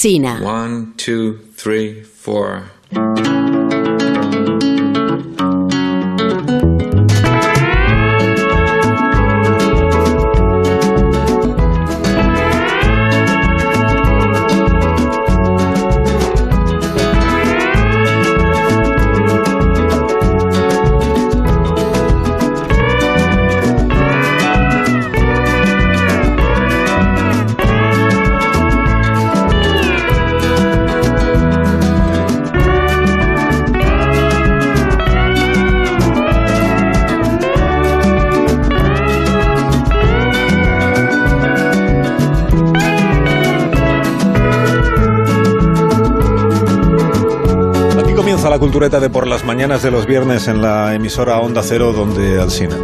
China. One, two, three, four. Cultureta de por las mañanas de los viernes en la emisora Onda Cero donde Alsina.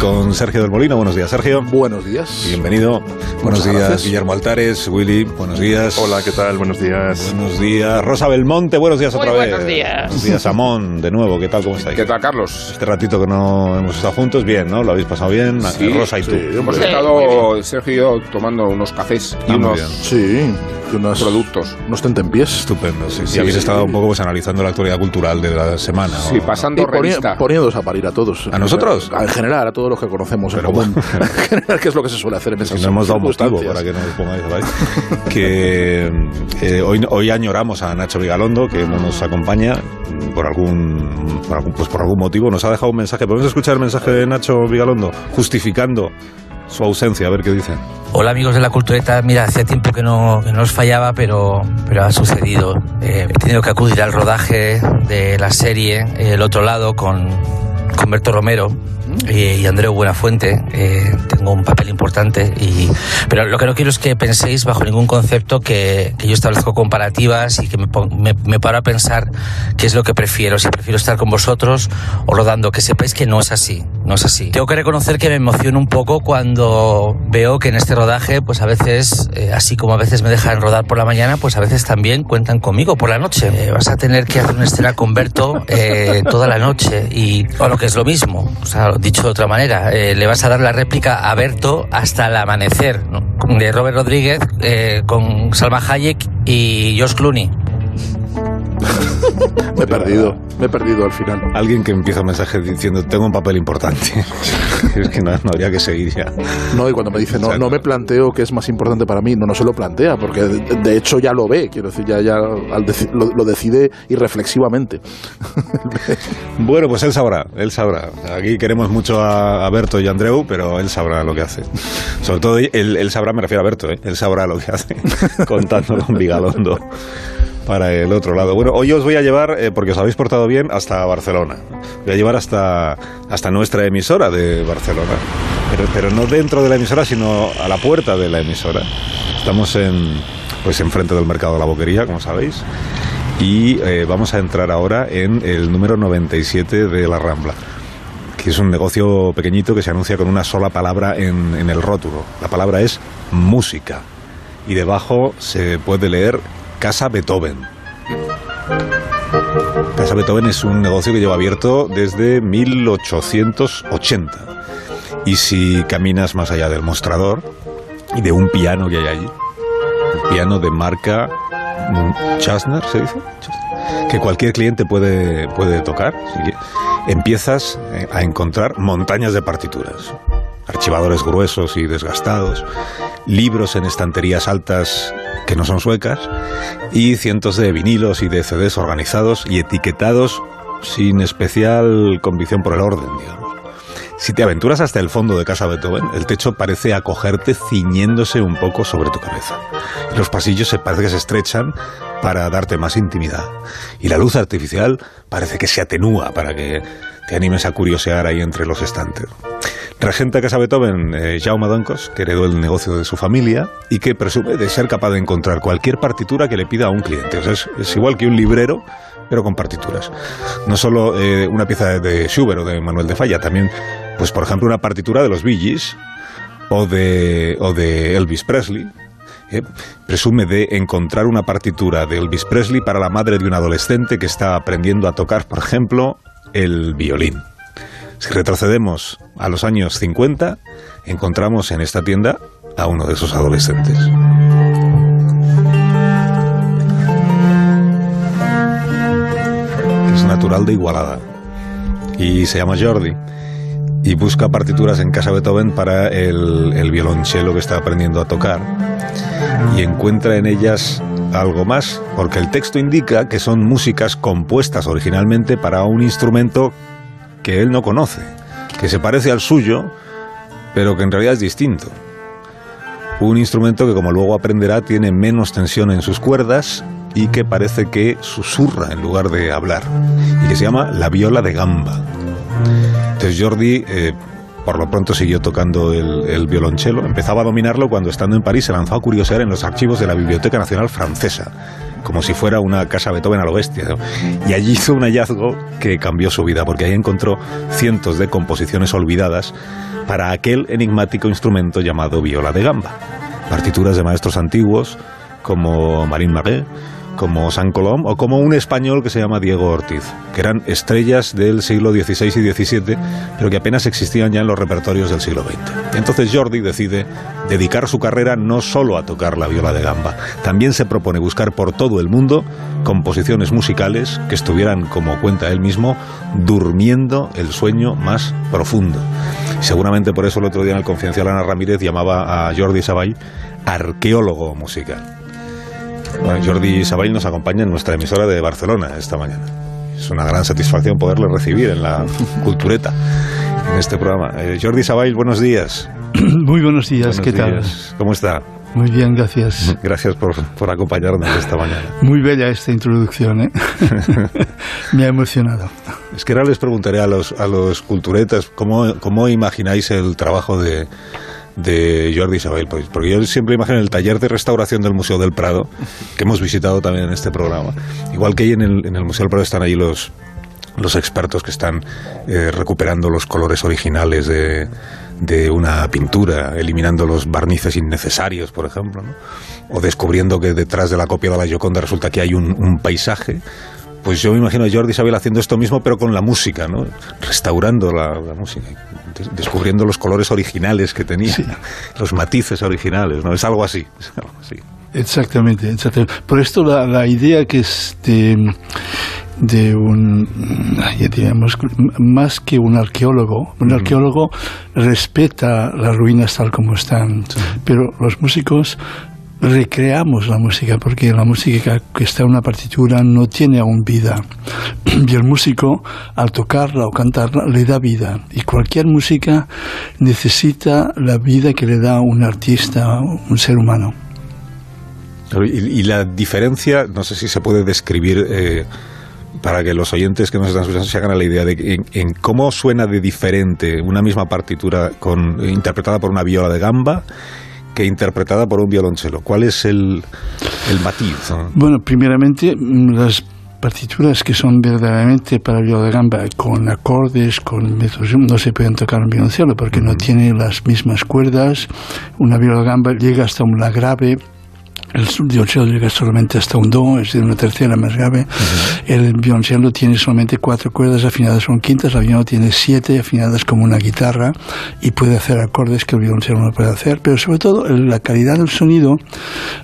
Con Sergio del Molino. Buenos días, Sergio. Buenos días. Bienvenido. Buenos Muchas días, gracias. Guillermo Altares. Willy, buenos días. Hola, ¿qué tal? Buenos días. Buenos días. Rosa Belmonte, buenos días Muy otra vez. buenos días. Buenos días, Amón, de nuevo. ¿Qué tal? ¿Cómo estáis? ¿Qué tal, Carlos? Este ratito que no hemos estado juntos, bien, ¿no? ¿Lo habéis pasado bien? Rosa y tú. Sí, hemos Sí, muy estado, Sergio y yo, tomando unos cafés y Ah, unos bien. sí, y unos productos. Unos tentempiés. Estupendo, sí. Sí, y habéis sí. estado un poco pues, analizando la actualidad cultural de la semana. Sí, ¿o? pasando Y poni- revista. poniéndonos a parir a todos. ¿A nosotros? En general, a todos los que conocemos Pero en común. En general, que es lo que se suele hacer en esas Si no hemos dado motivo para que nos pongáis a parir. que eh, hoy, hoy añoramos a Nacho Vigalondo, que no nos acompaña por algún, por algún, pues por algún motivo. Nos ha dejado un mensaje. ¿Podemos escuchar el mensaje de Nacho Vigalondo justificando su ausencia? A ver qué dice. Hola amigos de la cultureta, mira, hacía tiempo que no, que no os fallaba, pero, pero ha sucedido. Eh, he tenido que acudir al rodaje de la serie El Otro Lado con, con Berto Romero eh, y Andreu Buenafuente. Eh, tengo un papel importante, y, pero lo que no quiero es que penséis bajo ningún concepto que, que yo establezco comparativas y que me, me, me paro a pensar qué es lo que prefiero, si prefiero estar con vosotros o rodando, que sepáis que no es así, no es así. Tengo que reconocer que me emociono un poco cuando veo que en este rodaje, pues a veces, eh, así como a veces me dejan rodar por la mañana, pues a veces también cuentan conmigo por la noche. Eh, vas a tener que hacer una escena con Berto eh, toda la noche y, o lo que es lo mismo, o sea, dicho de otra manera, eh, le vas a dar la réplica a Berto hasta el amanecer, de Robert Rodríguez eh, con Salma Hayek y George Clooney. Me he perdido. Me he perdido al final. Alguien que empieza un mensaje diciendo tengo un papel importante. es que no, no habría que seguir ya. No, y cuando me dice, no, Exacto. no me planteo qué es más importante para mí, no, no se lo plantea, porque de, de hecho ya lo ve, quiero decir, ya, ya al deci- lo, lo decide irreflexivamente. Bueno, pues él sabrá, él sabrá. Aquí queremos mucho a, a Berto y a Andreu, pero él sabrá lo que hace. Sobre todo él, él sabrá, me refiero a Berto, ¿eh? él sabrá lo que hace contándolo con Vigalondo para el otro lado. Bueno, hoy os voy a llevar, eh, porque os habéis portado bien, hasta Barcelona. Voy a llevar hasta, hasta nuestra emisora de Barcelona. Pero, pero no dentro de la emisora, sino a la puerta de la emisora. Estamos en, pues enfrente del mercado de la boquería, como sabéis. Y eh, vamos a entrar ahora en el número 97 de la Rambla, que es un negocio pequeñito que se anuncia con una sola palabra en, en el rótulo. La palabra es música. Y debajo se puede leer Casa Beethoven. Casa Beethoven es un negocio que lleva abierto desde 1880. Y si caminas más allá del mostrador y de un piano que hay allí, un piano de marca Chasner, ¿se dice? Que cualquier cliente puede, puede tocar. empiezas eh, a encontrar montañas de partituras, archivadores gruesos y desgastados, libros en estanterías altas que no son suecas y cientos de vinilos y de CDs organizados y etiquetados sin especial convicción por el orden, digamos. Si te aventuras hasta el fondo de casa Beethoven, el techo parece acogerte ciñéndose un poco sobre tu cabeza. Los pasillos se parece que se estrechan para darte más intimidad. Y la luz artificial parece que se atenúa para que te animes a curiosear ahí entre los estantes. Regente de Casa Beethoven, eh, Jaume Doncos, que heredó el negocio de su familia y que presume de ser capaz de encontrar cualquier partitura que le pida a un cliente. O es, igual que un librero, pero con partituras. No solo eh, una pieza de, Schubert o de Manuel de Falla, también, pues por ejemplo, una partitura de los Bee Gees o de, o de Elvis Presley. eh, presume de encontrar una partitura de Elvis Presley para la madre de un adolescente que está aprendiendo a tocar, por ejemplo, el violín. Si retrocedemos a los años 50, encontramos en esta tienda a uno de esos adolescentes. Es natural de Igualada. Y se llama Jordi. Y busca partituras en Casa Beethoven para el, el, violonchelo que está aprendiendo a tocar. Y encuentra en ellas algo más, porque el texto indica que son músicas compuestas originalmente para un instrumento que él no conoce, que se parece al suyo, pero que en realidad es distinto. Un instrumento que, como luego aprenderá, tiene menos tensión en sus cuerdas y que parece que susurra en lugar de hablar, y que se llama la viola de gamba. Entonces Jordi, eh, por lo pronto, siguió tocando el, el violonchelo. Empezaba a dominarlo cuando, estando en París, se lanzó a curiosear en los archivos de la Biblioteca Nacional Francesa como si fuera una casa Beethoven a lo bestia. Y allí hizo un hallazgo que cambió su vida, porque ahí encontró cientos de composiciones olvidadas para aquel enigmático instrumento llamado viola de gamba. Partituras de maestros antiguos como Marín Maré, como San Colom o como un español que se llama Diego Ortiz, que eran estrellas del siglo XVI y XVII, pero que apenas existían ya en los repertorios del siglo XX. Entonces Jordi decide dedicar su carrera no solo a tocar la viola de gamba, también se propone buscar por todo el mundo composiciones musicales que estuvieran, como cuenta él mismo, durmiendo el sueño más profundo. Seguramente por eso el otro día en el Confidencial Ana Ramírez llamaba a Jordi Sabay arqueólogo musical. Bueno, Jordi Sabay nos acompaña en nuestra emisora de Barcelona esta mañana. Es una gran satisfacción poderle recibir en la cultureta, en este programa. Eh, Jordi Sabay, buenos días. Muy buenos días, Buenos ¿qué tal? días. ¿Cómo está? Muy bien, gracias. Gracias por, por acompañarnos esta mañana. Muy bella esta introducción, ¿eh? Me ha emocionado. Es que ahora les preguntaré a los, a los culturetas cómo, cómo imagináis el trabajo de, de Jordi Isabel, pues, porque yo siempre imagino el taller de restauración del Museo del Prado, que hemos visitado también en este programa. Igual que ahí en el, Museo del Prado están ahí los, los expertos que están eh, recuperando los colores originales de, de una pintura, eliminando los barnices innecesarios, por ejemplo, o descubriendo que detrás de la copia de la Gioconda resulta que hay un paisaje. Pues yo me imagino a Jordi Isabel haciendo esto mismo, pero con la música, ¿no? Restaurando la, la música, des- descubriendo los colores originales que tenía, los matices originales, ¿no? Es algo así. es algo así. Exactamente, exactamente. Por esto la, la idea que es de, un, ya diríamos, más que un arqueólogo, un arqueólogo respeta las ruinas tal como están, pero los músicos recreamos la música porque la música que está en una partitura no tiene aún vida. Y el músico al tocarla o cantarla le da vida. Y cualquier música necesita la vida que le da un artista un ser humano. Y, la diferencia, no sé si se puede describir eh, para que los oyentes que nos están escuchando se hagan la idea de en, en cómo suena de diferente una misma partitura con, interpretada por una viola de gamba que interpretada por un violonchelo. ¿Cuál es el, el matiz? no? Bueno, primeramente, mm, las partituras que son verdaderamente para viola de gamba, con acordes, con métodos, no se pueden tocar en violoncelo porque no tiene las mismas cuerdas. Una viola de gamba llega hasta una grave. El violonchelo llega solamente hasta un do, es decir, una tercera más grave. El violonchelo tiene solamente cuatro cuerdas afinadas con quintas, la viola tiene siete afinadas como una guitarra y puede hacer acordes que el violonchelo no puede hacer, pero sobre todo la calidad del sonido,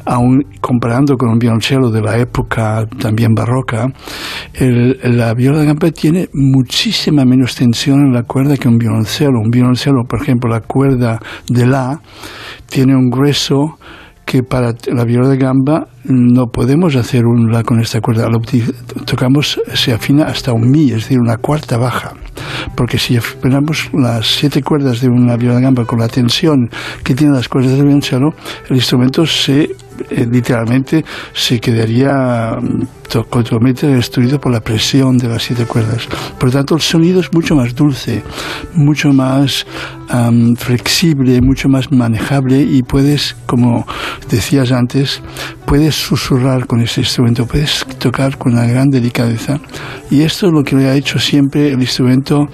aun comparando con un violonchelo de la época también barroca, el- la viola de gamba tiene muchísima menos tensión en la cuerda que un violonchelo. Un violonchelo, por ejemplo, la cuerda de la tiene un grueso que para la viola de gamba no podemos hacer un la con esta cuerda. Lo tocamos, se afina hasta un mi, es decir, una cuarta baja. Porque si afinamos las siete cuerdas de una viola de gamba con la tensión que tienen las cuerdas del violonchelo, el instrumento se eh, literalmente se quedaría mm, totalmente destruido por la presión de las siete cuerdas. Por lo tanto, el sonido es mucho más dulce, mucho más am, flexible, mucho más manejable y puedes, como decías antes, puedes susurrar con este instrumento, puedes tocar con una gran delicadeza. Y esto es lo que le ha hecho siempre el instrumento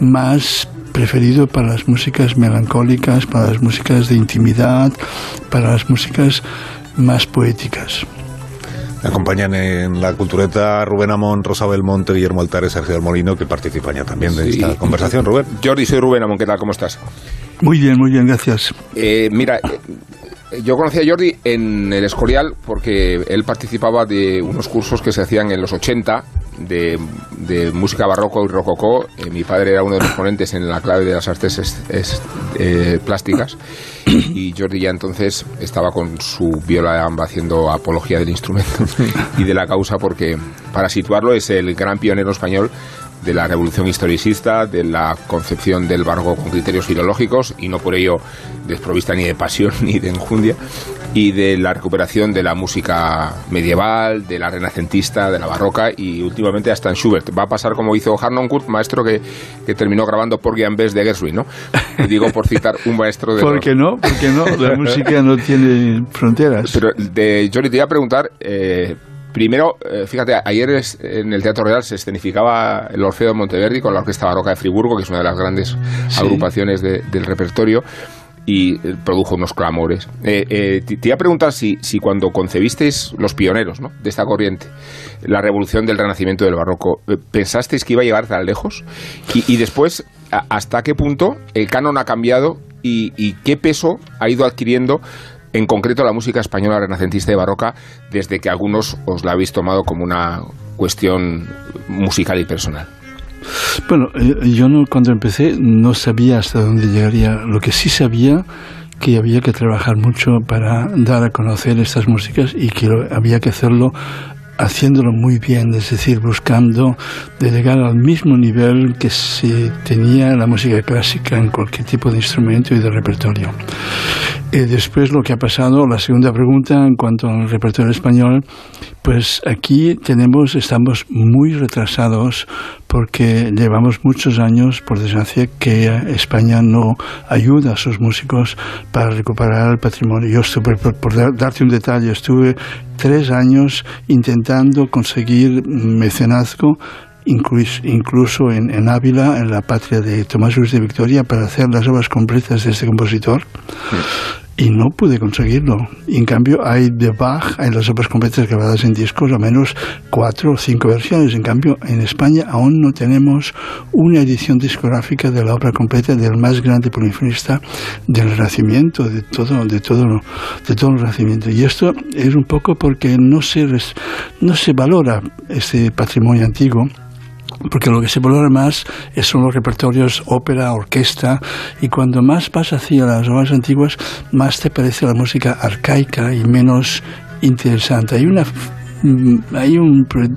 más preferido para las músicas melancólicas, para las músicas de intimidad, para las músicas más poéticas. Me acompañan en la cultureta Rubén Amón, Rosa Belmonte, Guillermo Altares, Sergio del Molino, que participan ya también de Sí. esta conversación. Rubén. Jordi, soy Rubén Amón, ¿qué tal? ¿Cómo estás? Muy bien, muy bien, gracias. Eh, mira, eh, yo conocí a Jordi en el Escorial porque él participaba de unos cursos que se hacían en los 80 de, de música barroco y rococó. Eh, mi padre era uno de los ponentes en la clave de las artes es- eh, plásticas y Jordi ya entonces estaba con su viola haciendo apología del instrumento y de la causa porque, para situarlo, es el gran pionero español de la revolución historicista, de la concepción del barroco con criterios filológicos y no por ello desprovista ni de pasión ni de enjundia, y de la recuperación de la música medieval, de la renacentista, de la barroca y últimamente hasta en Schubert. Va a pasar como hizo Harnoncourt, maestro que, que terminó grabando Porgy and Bess de Gershwin, ¿no? Y digo por citar un maestro de... ¿Por qué no? ¿Por qué no? La música no tiene fronteras. pero de Johnny te iba a preguntar, eh, primero, eh, fíjate, ayer es- en el Teatro Real se escenificaba el Orfeo de Monteverdi con la Orquesta Barroca de Friburgo, que es una de las grandes Sí. agrupaciones de- del repertorio, y eh, produjo unos clamores. Eh, eh, te, te iba a preguntar si, si cuando concebisteis los pioneros ¿no? de esta corriente, la revolución del renacimiento del barroco, ¿pensasteis que iba a llegar tan lejos? Y, y después, a- ¿hasta qué punto el canon ha cambiado y, y qué peso ha ido adquiriendo en concreto la música española renacentista y barroca desde que algunos os la habéis tomado como una cuestión musical y personal? Bueno, eh, yo no, cuando empecé no sabía hasta dónde llegaría. Lo que sí sabía que había que trabajar mucho para dar a conocer estas músicas y que había que hacerlo haciéndolo muy bien, es decir, buscando de llegar al mismo nivel que se tenía la música clásica en cualquier tipo de instrumento y de repertorio. Y después lo que ha pasado, la segunda pregunta en cuanto al repertorio español, pues aquí tenemos, estamos muy retrasados porque llevamos muchos años, por desgracia, que España no ayuda a sus músicos para recuperar el patrimonio. Yo estuve, por, por dar- darte un detalle, estuve tres años intentando conseguir mecenazgo incluso, incluso en, en Ávila, en la patria de Tomás Luis de Victoria, para hacer las obras completas de este compositor. Y no pude conseguirlo. Y en cambio hay de Bach, hay las obras completas grabadas en discos, al menos cuatro o cinco versiones. En cambio, en España aún no tenemos una edición discográfica de la obra completa del más grande polifonista del Renacimiento, de todo, de todo, de todo el Renacimiento. Y esto es un poco porque no se, res- no se valora este patrimonio antiguo porque lo que se valora más son los repertorios ópera, orquesta, y cuando más vas hacia las obras antiguas, más te parece la música arcaica y menos interesante. Hay una mm, hay un, pre-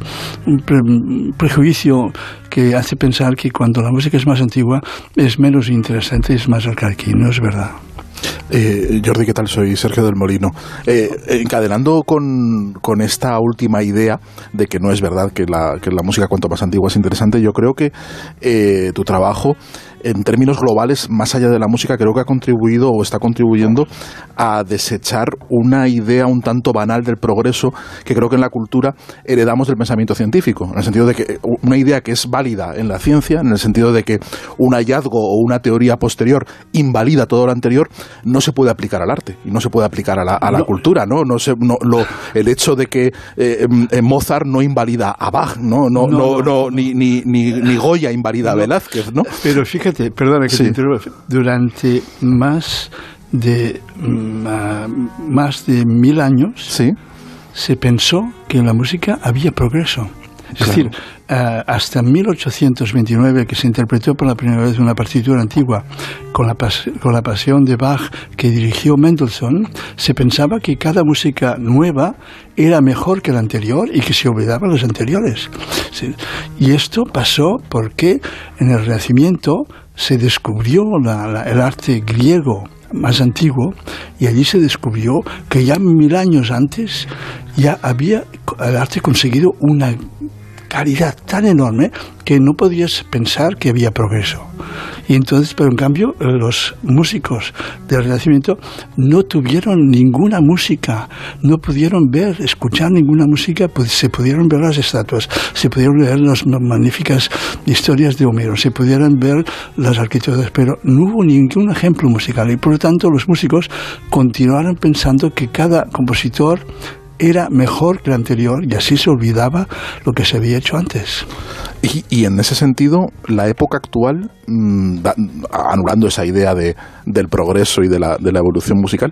un pre- un prejuicio que hace pensar que cuando la música es más antigua es menos interesante, es más arcaica, y no es verdad. Eh, Jordi, ¿qué tal? Soy Sergio del Molino. Eh, encadenando con, esta última idea de que no es verdad que la, que la música cuanto más antigua es interesante, yo creo que eh, tu trabajo, en términos globales, más allá de la música, creo que ha contribuido o está contribuyendo a desechar una idea un tanto banal del progreso que creo que en la cultura heredamos del pensamiento científico, en el sentido de que eh, una idea que es válida en la ciencia, en el sentido de que un hallazgo o una teoría posterior invalida todo lo anterior, no se puede aplicar al arte y no se puede aplicar a la, a la No. cultura, ¿no? no, se, no lo, el hecho de que eh, em, eh, Mozart no invalida a Bach, ¿no? No, no, No, ni, ni, ni, ni Goya invalida a Velázquez, ¿no? Pero fíjate, perdona que Sí. te interrumpa, durante más de, mm, ah, más de mil años, Sí. se pensó que en la música había progreso. Es Claro. decir, hasta 1829, que se interpretó por la primera vez una partitura antigua con la, con la pasión de Bach que dirigió Mendelssohn, se pensaba que cada música nueva era mejor que la anterior y que se olvidaban las anteriores. Y esto pasó porque en el Renacimiento se descubrió el arte griego más antiguo y allí se descubrió que ya mil años antes ya había el arte conseguido una calidad tan enorme que no podías pensar que había progreso. Y entonces, pero en cambio, los músicos del Renacimiento no tuvieron ninguna música, no pudieron ver, escuchar ninguna música, pues se pudieron ver las estatuas, se pudieron leer las magníficas historias de Homero, se pudieron ver las arquitecturas, pero no hubo ningún ejemplo musical y por lo tanto los músicos continuaron pensando que cada compositor era mejor que el anterior y así se olvidaba lo que se había hecho antes. Y, en ese sentido, la época actual, mm, anulando esa idea de, del progreso y de la, de la evolución musical,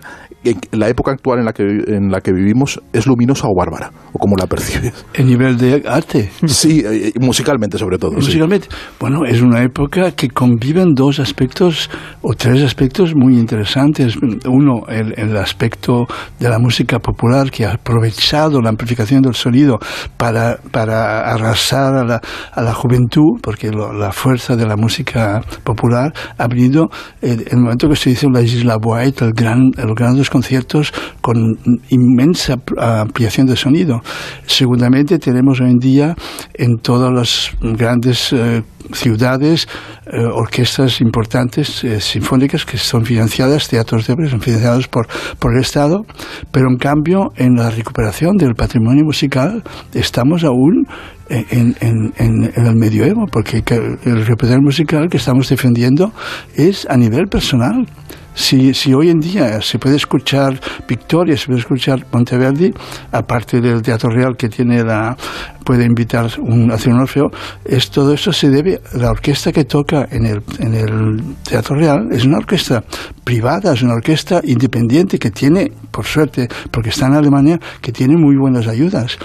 la época actual en la, que, en la que vivimos es luminosa o bárbara, o como la percibes. ¿El nivel de arte? Sí, eh, musicalmente sobre todo. Musicalmente. Bueno, es una época que conviven dos aspectos o tres aspectos muy interesantes. Uno, el, el aspecto de la música popular que ha aprovechado la amplificación del sonido para, para arrasar a la a la juventud, porque la fuerza de la música popular ha venido en el momento que se hizo la Isla White, el gran, los grandes conciertos con inmensa ampliación de sonido. Seguramente tenemos hoy en día en todas las grandes eh, ciudades eh, orquestas importantes eh, sinfónicas que son financiadas, teatros de obras son financiados por, por el Estado, pero en cambio en la recuperación del patrimonio musical estamos aún en, el medioevo, porque el repertorio musical que estamos defendiendo es a nivel personal. Si, si hoy en día se puede escuchar Victoria, se puede escuchar Monteverdi, aparte del Teatro Real que tiene la, puede invitar un, hacer un orfeo, es, todo eso se debe, la orquesta que toca en el, en el Teatro Real es una orquesta privada, es una orquesta independiente que tiene, por suerte, porque está en Alemania, que tiene muy buenas ayudas.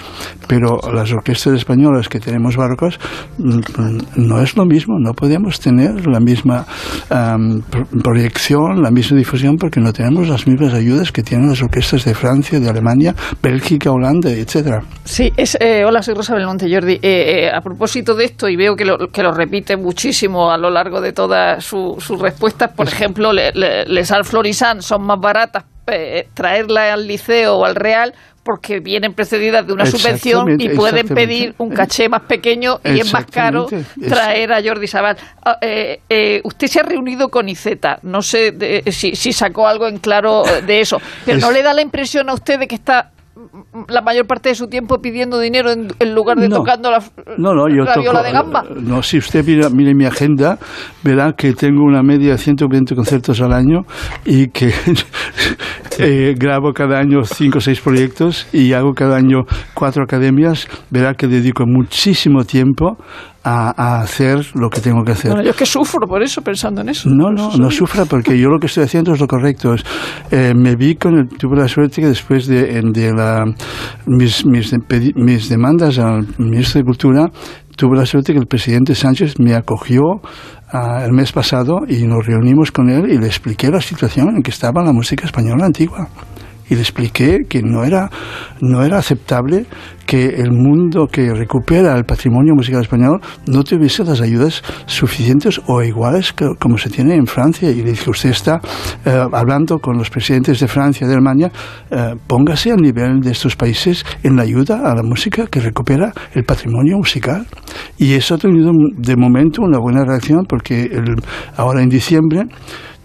Pero las orquestas españolas que tenemos barrocos mm, no es lo mismo, no podemos tener la misma proyección, la misma difusión, porque no tenemos las mismas ayudas que tienen las orquestas de Francia, de Alemania, Bélgica, Holanda, etcétera. Sí, es, eh, hola, soy Rosa Belmonte Jordi. Eh, eh, a propósito de esto, y veo que lo, que lo repite muchísimo a lo largo de todas sus respuestas, por ejemplo, le, les al Florisan son más baratas eh, traerla al liceo o al Real porque vienen precedidas de una subvención y pueden pedir un caché más pequeño y es más caro traer a Jordi Sabal. Ah, eh, eh, usted se ha reunido con Iceta, no sé si, si, sacó algo en claro de eso, pero ¿no le da la impresión a usted de que está la mayor parte de su tiempo pidiendo dinero en, lugar de tocando la, no, no, yo viola de gamba. No, si usted mira, mire mi agenda, verá que tengo una media de 120 conciertos al año y que eh, grabo cada año 5 o 6 proyectos y hago cada año 4 academias. Verá que dedico muchísimo tiempo a, hacer lo que tengo que hacer. Bueno, yo es que sufro por eso, pensando en eso. No, no, no sufra, porque yo lo que estoy haciendo es lo correcto. Eh, me vi con el, tuve la suerte que después de, de la, mis, mis, mis demandas al ministro de Cultura, tuve la suerte que el presidente Sánchez me acogió ah, el mes pasado y nos reunimos con él y le expliqué la situación en que estaba la música española antigua y le expliqué que no era, no era aceptable que el mundo que recupera el patrimonio musical español no tuviese las ayudas suficientes o iguales que, como se tiene en Francia. Y le dije, usted está eh, hablando con los presidentes de Francia y de Alemania, eh, póngase al nivel de estos países en la ayuda a la música que recupera el patrimonio musical. Y eso ha tenido de momento una buena reacción porque el, ahora en diciembre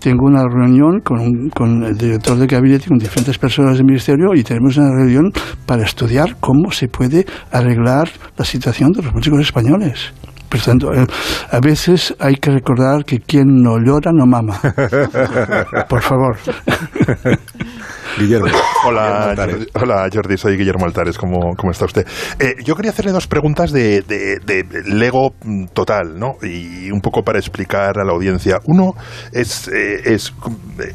tengo una reunión con, con el director de gabinete, con diferentes personas del ministerio y tenemos una reunión para estudiar cómo se puede arreglar la situación de los músicos españoles. Por tanto, eh, a veces hay que recordar que quien no llora no mama. Por favor. Guillermo. Hola, Jordi, hola Jordi, soy Guillermo Altares, ¿cómo, cómo está usted? Eh, yo quería hacerle dos preguntas de, de, Lego total, ¿no? Y un poco para explicar a la audiencia. Uno es, eh, es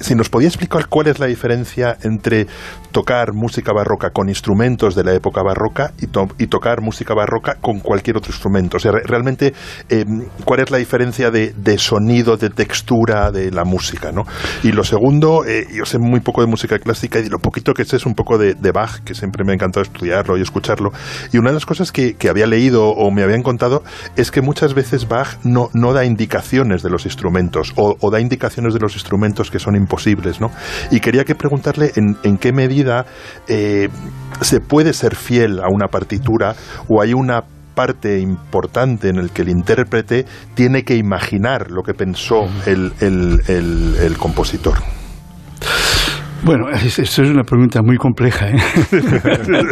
si nos podía explicar cuál es la diferencia entre tocar música barroca con instrumentos de la época barroca y, y tocar música barroca con cualquier otro instrumento. O sea, realmente, em, ¿cuál es la diferencia de, de, sonido, de textura de la música, ¿no? Y lo segundo, eh, yo sé muy poco de música clásica, y lo poquito que sé es un poco de, Bach, que siempre me ha encantado estudiarlo y escucharlo. Y una de las cosas que, había leído o me habían contado es que muchas veces Bach no, no da indicaciones de los instrumentos o, da indicaciones de los instrumentos que son imposibles, ¿no? Y quería que preguntarle en, qué medida eh, se puede ser fiel a una partitura o hay una parte importante en el que el intérprete tiene que imaginar lo que pensó el, el, el, el compositor. Bueno, esto es una pregunta muy compleja, ¿eh?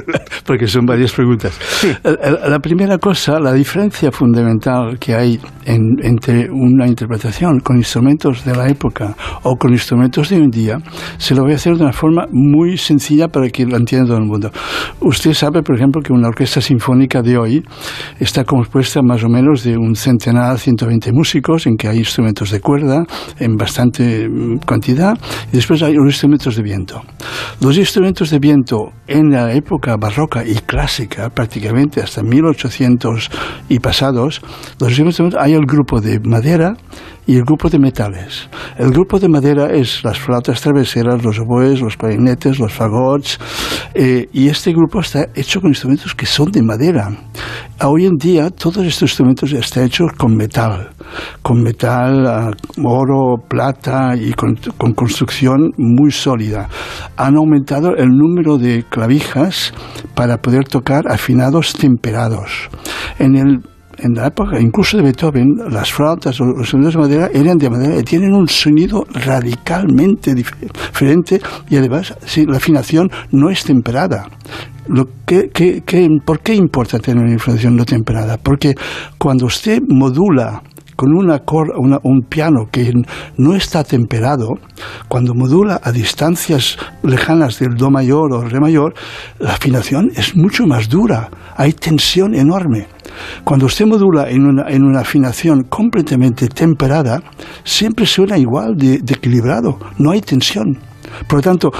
porque son varias preguntas. La, primera cosa, la diferencia fundamental que hay entre una interpretación con instrumentos de la época o con instrumentos de hoy en día, se lo voy a hacer de una forma muy sencilla para que lo entienda todo el mundo. Usted sabe, por ejemplo, que una orquesta sinfónica de hoy está compuesta más o menos de un centenar, 120 músicos, en que hay instrumentos de cuerda en bastante mm, cantidad, y después hay los de viento. Los instrumentos de viento en la época barroca y clásica, prácticamente hasta 1800 y pasados, los instrumentos, hay el grupo de madera y el grupo de metales. El grupo de madera es las flautas traveseras, los oboes, los clarinetes, los fagots, eh, y este grupo está hecho con instrumentos que son de madera. Hoy en día todos estos instrumentos están hechos con metal, con metal, ah, oro, plata y con, con construcción muy sólida. Han aumentado el número de clavijas para poder tocar afinados temperados. En el en la época incluso de Beethoven, las flautas o los sonidos de madera eran de madera y tienen un sonido radicalmente diferente y además la afinación no es temperada. Lo que, ¿Por qué importa tener una afinación no temperada? Porque cuando usted modula con una un piano que no está temperado, cuando modula a distancias lejanas del do mayor o re mayor, la afinación es mucho más dura, hay tensión enorme. Cuando usted modula en una, en una afinación completamente temperada, siempre suena igual de, equilibrado, no hay tensión. Por lo tanto,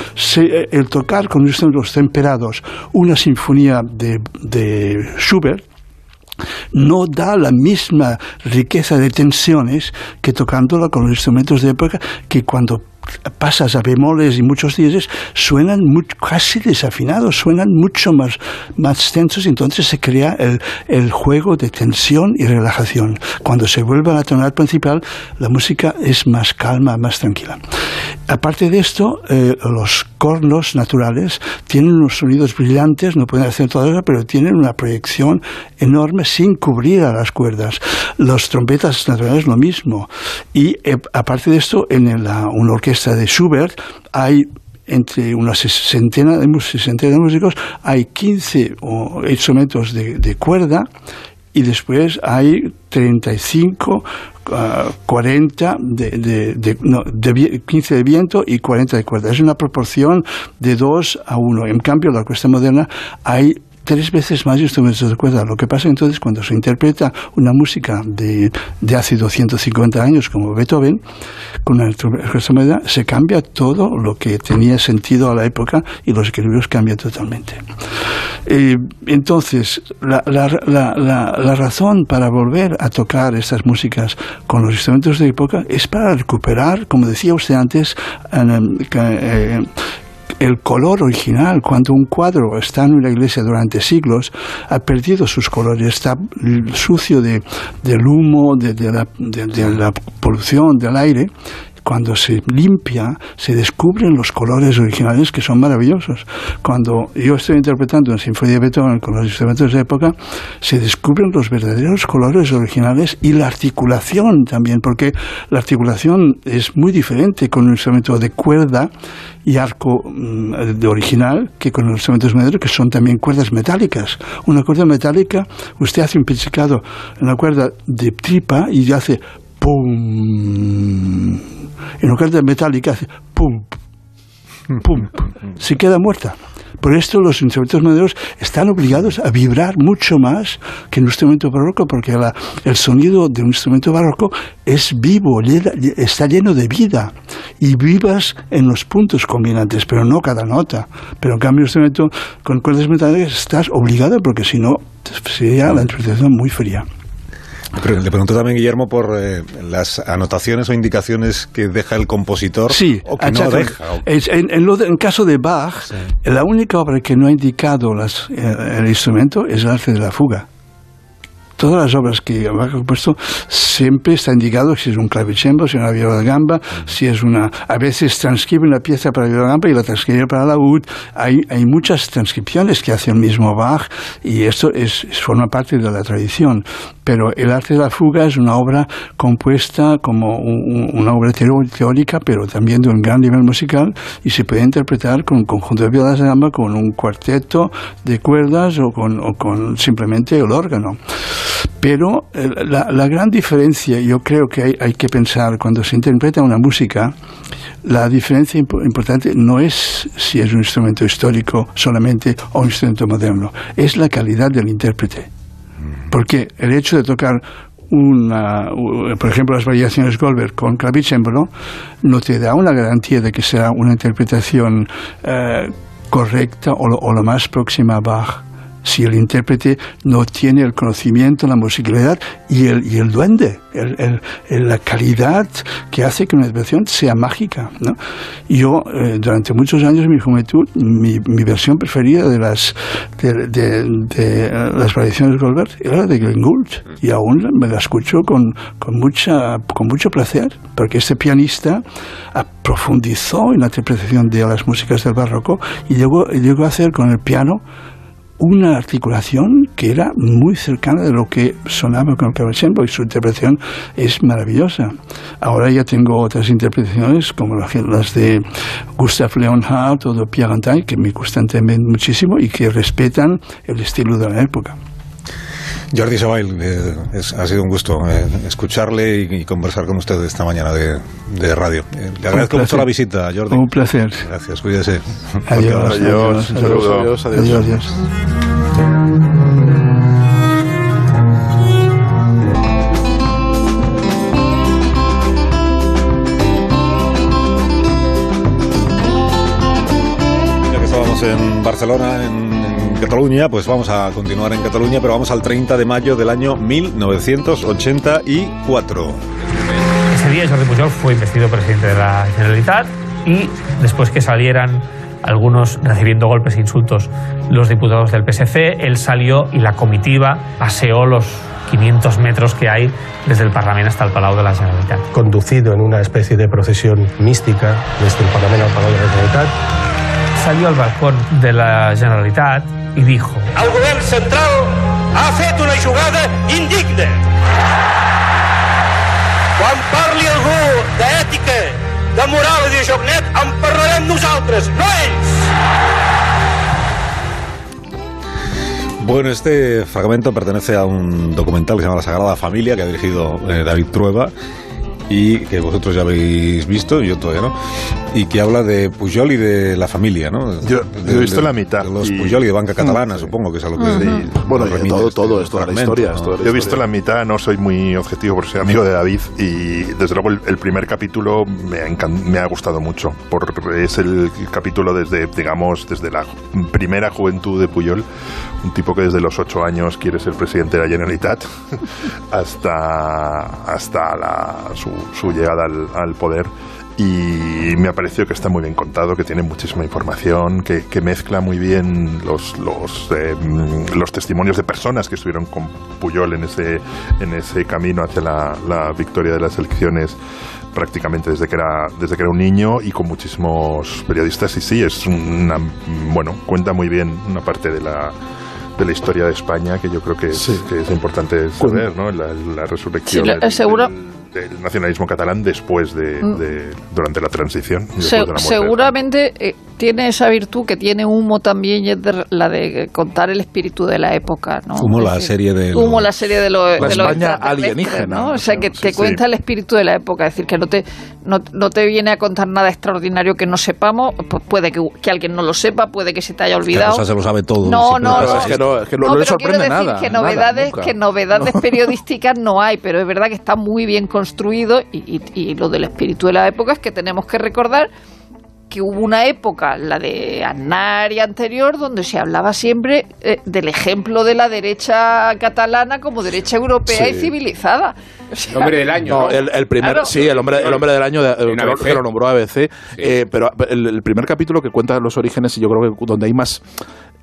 el tocar con instrumentos temperados una sinfonía de, de Schubert no da la misma riqueza de tensiones que tocándola con los instrumentos de época que cuando pasas a bemoles y muchos dieces suenan casi desafinados, suenan mucho más, más tensos entonces se crea el, el, juego de tensión y relajación. Cuando se vuelve a la tonalidad principal, la música es más calma, más tranquila. Aparte de esto, eh, los cornos naturales tienen unos sonidos brillantes, no pueden hacer todo eso, pero tienen una proyección enorme sin cubrir a las cuerdas. Los trompetas naturales lo mismo. Y eh, aparte de esto, en la, una orquesta de Schubert hay entre una sesentena de, de músicos, hay 15 instrumentos de, de cuerda y después hay 35 40 de, de, de, no, de, 15 de viento y 40 de cuerda. Es una proporción de 2 a 1. En cambio, la orquesta moderna hay tres veces más instrumentos de cuerda. Lo que pasa entonces cuando se interpreta una música de, de hace 250 años como Beethoven, con una orquesta se cambia todo lo que tenía sentido a la época y los equilibrios cambian totalmente. Eh, entonces, la, la, la, la, razón para volver a tocar estas músicas con los instrumentos de época es para recuperar, como decía usted antes, el color original, cuando un cuadro está en una iglesia durante siglos, ha perdido sus colores, está sucio de, del humo, de, la, de la polución del aire, cuando se limpia, se descubren los colores originales que son maravillosos. Cuando yo estoy interpretando una sinfonía de Beethoven con los instrumentos de época, se descubren los verdaderos colores originales y la articulación también, porque la articulación es muy diferente con un instrumento de cuerda y arco mm, de original que con los instrumentos modernos que son también cuerdas metálicas. Una cuerda metálica, usted hace un pizzicato en la cuerda de tripa y hace pum. En lugar de metálica hace pum, pum. Se queda muerta. Por esto los instrumentos modernos están obligados a vibrar mucho más que un instrumento barroco, porque el sonido de un instrumento barroco es vivo, está lleno de vida y vivas en los puntos combinantes, pero no cada nota. Pero en cambio, un instrumento con cuerdas metálicas estás obligado, porque si no, sería la interpretación muy fría. Le pregunto también, Guillermo, por eh, las anotaciones o indicaciones que deja el compositor sí, o que no deja. En, en, caso de Bach, la única obra que no ha indicado las, eh, el instrumento es el arte de la fuga. Todas las obras que Bach ha compuesto siempre está indicado si es un clavicembalo, si es una viola de gamba, si es una... A veces transcribe una pieza para viola de gamba y la transcribe para la laúd. Hay, hay muchas transcripciones que hace el mismo Bach y esto es, forma parte de la tradición. Pero el arte de la fuga es una obra compuesta como una obra teórica, pero también de un gran nivel musical y se puede interpretar con un conjunto de violas de gamba, con un cuarteto de cuerdas o con, o con simplemente el órgano. Pero eh, la, la, gran diferencia, yo creo que hay, hay, que pensar cuando se interpreta una música, la diferencia importante no es si es un instrumento histórico solamente o un instrumento moderno, es la calidad del intérprete. Porque el hecho de tocar una, por ejemplo, las variaciones Goldberg con clavicembalo no te da una garantía de que sea una interpretación eh, correcta o lo, o lo, más próxima a Bach si el intérprete no tiene el conocimiento, la musicalidad y el, duende, el, la calidad que hace que una interpretación sea mágica. Yo, eh, durante muchos años en mi juventud, mi, versión preferida de las, de, de, eh, las variaciones de Goldberg era de Glenn Gould y aún me la escucho con, con, mucha, con mucho placer, porque este pianista profundizó en la interpretación de las músicas del barroco y llegó a hacer con el piano una articulación que era muy cercana de lo que sonaba con el clavecembalo y su interpretación es maravillosa. Ahora ya tengo otras interpretaciones como las de Gustav Leonhardt o de Pierre Antain que me gustan también muchísimo y que respetan el estilo de la época. Jordi Sabail, eh, ha sido un gusto eh, escucharle y, conversar con usted esta mañana de, radio. Eh, le agradezco mucho la visita, Jordi. Un placer. Gracias, cuídese. Adiós. Adiós. Adiós. adiós, adiós. Ya que estábamos en Barcelona, en Cataluña, pues vamos a continuar en Cataluña, pero vamos al 30 de mayo del año 1984. Ese día Jordi Pujol fue investido presidente de la Generalitat y después que salieran algunos recibiendo golpes e insultos los diputados del PSC, él salió y la comitiva paseó los 500 metros que hay desde el Parlamento hasta el Palau de la Generalitat. Conducido en una especie de procesión mística desde el Parlamento al Palau de la Generalitat. Salió al balcón de la Generalitat i dijo... El govern central ha fet una jugada indigna. Quan parli algú d'ètica, de moral i de joc net, en parlarem nosaltres, no ells! Bueno, este fragmento pertenece a un documental que se llama La Sagrada Familia, que ha dirigido eh, David Trueba y que vosotros ya habéis visto, yo todavía no, y que habla de Pujol y de la familia, ¿no? Yo, he visto la mitad. De los Pujol y de Banca Catalana, supongo que es a lo que... Bueno, todo, todo, es toda la historia. Yo he visto la mitad, no soy muy objetivo por ser amigo de David y desde luego el, primer capítulo me ha, me ha gustado mucho, porque es el capítulo desde, digamos, desde la primera juventud de Pujol, un tipo que desde los ocho años quiere ser presidente de la Generalitat, hasta, hasta la, su su, llegada al, poder y me ha parecido que está muy bien contado, que tiene muchísima información, que, mezcla muy bien los, los, eh, los, testimonios de personas que estuvieron con Puyol en ese, en ese camino hacia la, victoria de las elecciones prácticamente desde que era desde que era un niño y con muchísimos periodistas y sí es una bueno cuenta muy bien una parte de la de la historia de España que yo creo que es, que es importante saber, ¿no? La, resurrección. seguro, del nacionalismo catalán después de, mm. durante la transición. seguramente eh, tiene esa virtud que tiene Humo también, y la de contar el espíritu de la época. ¿no? Humo, la serie de. Humo, la serie de, lo, la España alienígena. ¿no? O sea, que, que cuenta el espíritu de la época. Es decir, que no te, no, no, te viene a contar nada extraordinario que no sepamos. Pues puede que, que, alguien no lo sepa, puede que se te haya olvidado. se lo sabe todo. No, no, no. Es que no, es que no, le sorprende nada. Que novedades, que novedades periodísticas no hay, pero es verdad que está muy bien construido y, y lo del espíritu de la época es que tenemos que recordar que hubo una época, la de Aznar y anterior, donde se hablaba siempre eh, del ejemplo de la derecha catalana como derecha europea y civilizada. el hombre del año. el, primer, sí, el hombre, el hombre del año de, que, lo nombró ABC. Eh, pero el, primer capítulo que cuenta los orígenes, y yo creo que donde hay más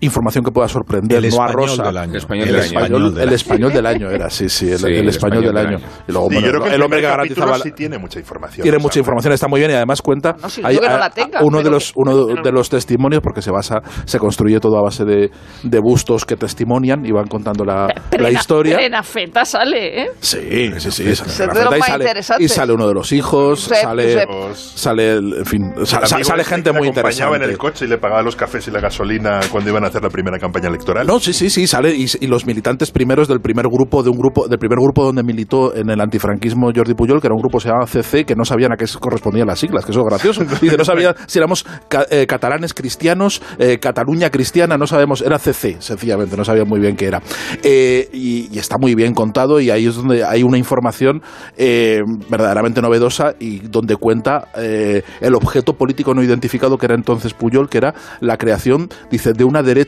información que pueda sorprender, El no español arrosa. del año. El español El del año. español, el español del año era, sí, sí, el, Sí, el el español del año. Y luego, Sí, bueno, yo creo que el hombre que garantizaba sí tiene mucha información. tiene mucha información, está muy bien y además cuenta. No, que no la tenga, uno de los que- uno de los testimonios porque se basa, se construye todo a base de, de bustos que testimonian y van contando la, la historia. Plena feta sale, ¿eh? Sí, sí, sí. sale Es de más sale- interesantes. y sale uno de los hijos, Josep, sale, Josep. sale, en fin, sale este gente muy acompañaba en interesante. el coche y le pagaba los cafés y la gasolina cuando iban a hacer la primera campaña electoral. No, sí, sí, sí, sale y, y los militantes primeros del primer grupo de un grupo del primer grupo donde militó en el antifranquismo Jordi Puyol, que era un grupo que se llamaba CC, que no sabían a qué correspondían las siglas, que eso es gracioso. Dice, no sabía si éramos ca- eh, catalanes cristianos, eh, Cataluña cristiana, no sabemos, era CC, sencillamente, no sabían muy bien qué era. Eh, y, y está muy bien contado y ahí es donde hay una información eh, verdaderamente novedosa y donde cuenta el objeto político no identificado que era entonces Puyol, que era la creación, dice, de una derecha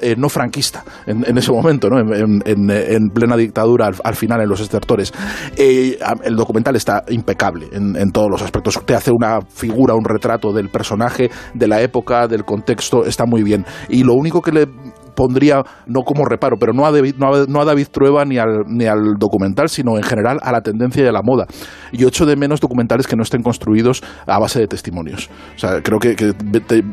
eh, no franquista en, ese momento, ¿no? en, en plena dictadura, al, al final en los estertores. Eh, el documental está impecable en todos los aspectos. Te hace una figura, un retrato del personaje, de la época, del contexto, está muy bien. Y lo único que le pondría, no como reparo, pero no a David, no a, no David Trueba ni al, ni al documental, sino en general a la tendencia y a la moda. Yo echo de menos documentales que no estén construidos a base de testimonios. O sea, creo que, que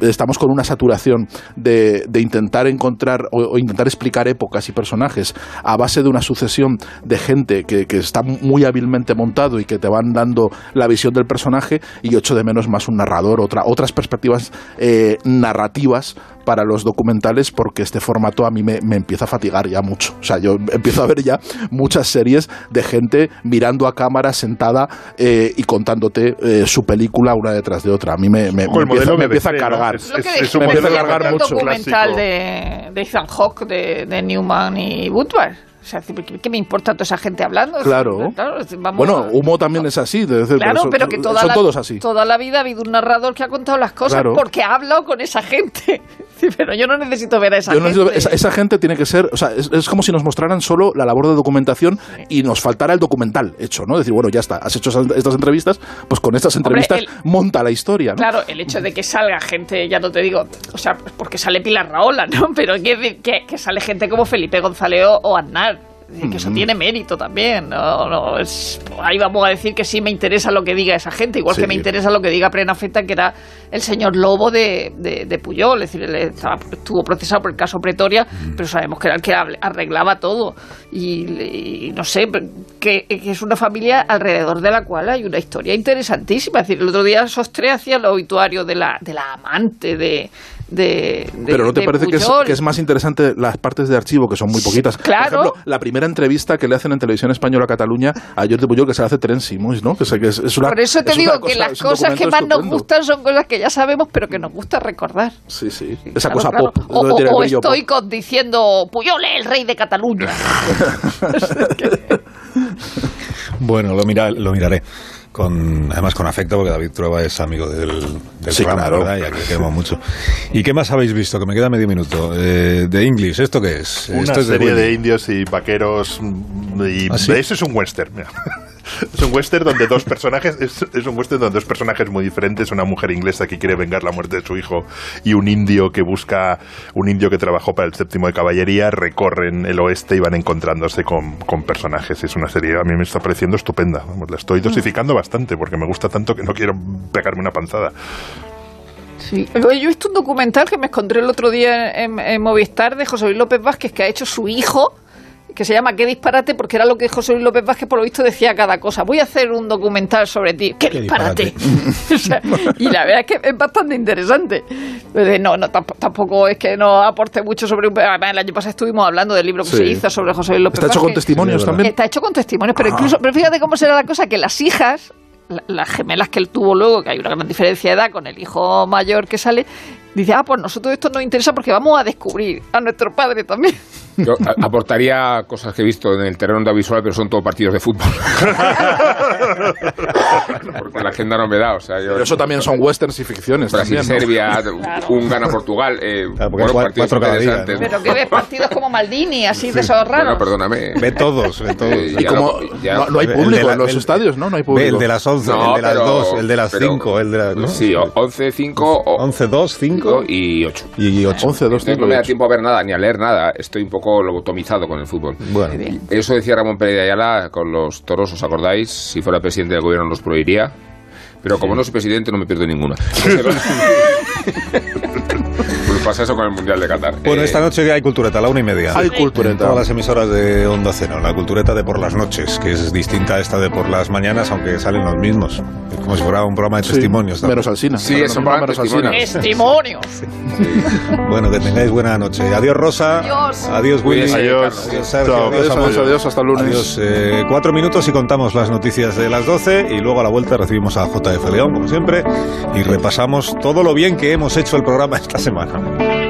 estamos con una saturación de, de intentar encontrar o, intentar explicar épocas y personajes a base de una sucesión de gente que, que está muy hábilmente montado y que te van dando la visión del personaje y yo de menos más un narrador, otra, otras perspectivas eh, narrativas para los documentales porque este formato a mí me, me empieza a fatigar ya mucho. O sea, yo empiezo a ver ya muchas series de gente mirando a cámara sentada eh, y contándote eh, su película una detrás de otra. A mí me, me- empieza, modelo me empieza a cargar. Es- un me empieza a cargar el mucho. documental de, de Ethan Hawke, de, de Newman y Woodward. O sea, ¿qué, me importa toda esa gente hablando? Claro. Vamos Bueno, a- Humo también es así. de decir, Claro, pero que toda son la, todos así. toda la vida ha habido un narrador que ha contado las cosas Claro. porque ha hablado con esa gente. Sí, pero yo no necesito ver a esa Yo gente. esa, esa gente tiene que ser, o sea, es, es como si nos mostraran solo la labor de documentación y nos faltara el documental hecho, ¿no? Decir, bueno, ya está, has hecho esas- estas entrevistas, pues con estas Hombre, entrevistas el- monta la historia, ¿no? Claro, el hecho de que salga gente, ya no te digo, o sea, pues porque sale Pilar Raola, ¿no? Pero que, que sale gente como Felipe González o, o Aznar. Que eso tiene mérito también. No, no, es, ahí vamos a decir que sí me interesa lo que diga esa gente, igual Sí. que me interesa lo que diga Prenafeta, que era el señor Lobo de, de, de Puyol. Es decir, él estaba- estuvo procesado por el caso Pretoria, Mm. pero sabemos que era el que arreglaba todo. Y, y no sé, que, que es una familia alrededor de la cual hay una historia interesantísima. Es decir, el otro día Sostre hacía el obituario de la, de la amante de. De, de- Pero ¿no te parece que es, Pujol. que es más interesante las partes de archivo, que son muy poquitas? claro. Por ejemplo, la primera entrevista que le hacen en Televisión Española a Cataluña a Jordi Pujol, que se la hace Terence Simons, ¿no? Que, es- una, Por eso te es digo que las cosas que más nos gustan son cosas que ya sabemos, pero que nos gusta recordar. Sí, sí. Esa Claro, cosa claro. pop. O, o- pop. Diciendo Puyol es el rey de Cataluña. Bueno, lo, mira, lo miraré. Con, además con afecto, porque David Trueba es amigo del, del Sí, programa, claro. ¿verdad? Y aquí queremos mucho. ¿Y qué más habéis visto? Que me queda medio minuto. Eh, de English, ¿esto qué es? Una Esto es serie de, indios y vaqueros mm, y ¿Ah, sí? eso es un western. Es un western donde dos personajes es, es un western donde dos personajes muy diferentes, una mujer inglesa que quiere vengar la muerte de su hijo y un indio que busca un indio que trabajó para el séptimo de caballería, recorren el oeste y van encontrándose con, con personajes. Es una serie a mí me está pareciendo estupenda. Vamos, la estoy dosificando bastante porque me gusta tanto que no quiero pegarme una panzada. Sí. Yo he visto un documental que me encontré el otro día en, en Movistar de José Luis López Vázquez que ha hecho su hijo que se llama Qué disparate porque era lo que José Luis López Vázquez por lo visto decía cada cosa. Voy a hacer un documental sobre ti. ¡Qué, Qué disparate! O sea, y la verdad es que es bastante interesante. No, no, tamp- tampoco es que no aporte mucho sobre un... Además, el año pasado estuvimos hablando del libro que Sí. se hizo sobre José Luis López Está hecho con testimonios Sí, también. Está hecho con testimonios, pero Ah. incluso, pero fíjate cómo será la cosa que las hijas, la- las gemelas que él tuvo luego, que hay una gran diferencia de edad con el hijo mayor que sale, dice, ah, pues nosotros esto nos interesa porque vamos a descubrir a nuestro padre también. Yo aportaría cosas que he visto en el terreno audiovisual, pero son todos partidos de fútbol. Porque la agenda no me da. O sea, yo, Pero eso también son westerns y ficciones. Brasil, también, ¿no? Serbia, un gana Portugal. Eh, porque bueno, partidos cuatro cada día, interesantes. Pero que ves partidos como Maldini, así de esos Bueno, raros. perdóname. Ve todos, ve todos. Eh, Y ya como no- ya- no, no hay público de la- en los el- estadios, ¿no? No hay Ve público. el de las 11, No, el de las pero- 2, el de las pero- 5, el de las... ¿no? Sí, 11, 5 o 11, 2, 5 y 8. y 8. 11, 2, Entonces 5 no me da tiempo a ver nada, ni a leer nada. Estoy un poco lobotomizado con el fútbol. Bueno, Eso decía Ramón Pérez de Ayala con los toros, ¿os acordáis? Si fuera presidente del gobierno los prohibiría. Pero como no soy presidente, no me pierdo ninguna. pasa eso con el Mundial de Qatar. Bueno, Eh, esta noche hay cultureta, a la una y media. Hay En cultureta. todas las emisoras de Onda Cero, la cultureta de por las noches, que es distinta a esta de por las mañanas, aunque salen los mismos. Es como si fuera un programa de Sí, testimonios. ¿no? Menos Alsina. Sí, eso no, menos testimonios. Alsina. Testimonios. Bueno, que tengáis buena noche. Adiós, Rosa. Adiós. Adiós, Willy. Adiós. Adiós, Sergio. Chao. Adiós, Adiós, adiós, hasta el lunes. Adiós. Eh, cuatro minutos y contamos las noticias de las 12 y luego a la vuelta recibimos a JF León, como siempre, y repasamos todo lo bien que hemos hecho el programa esta semana. Thank you.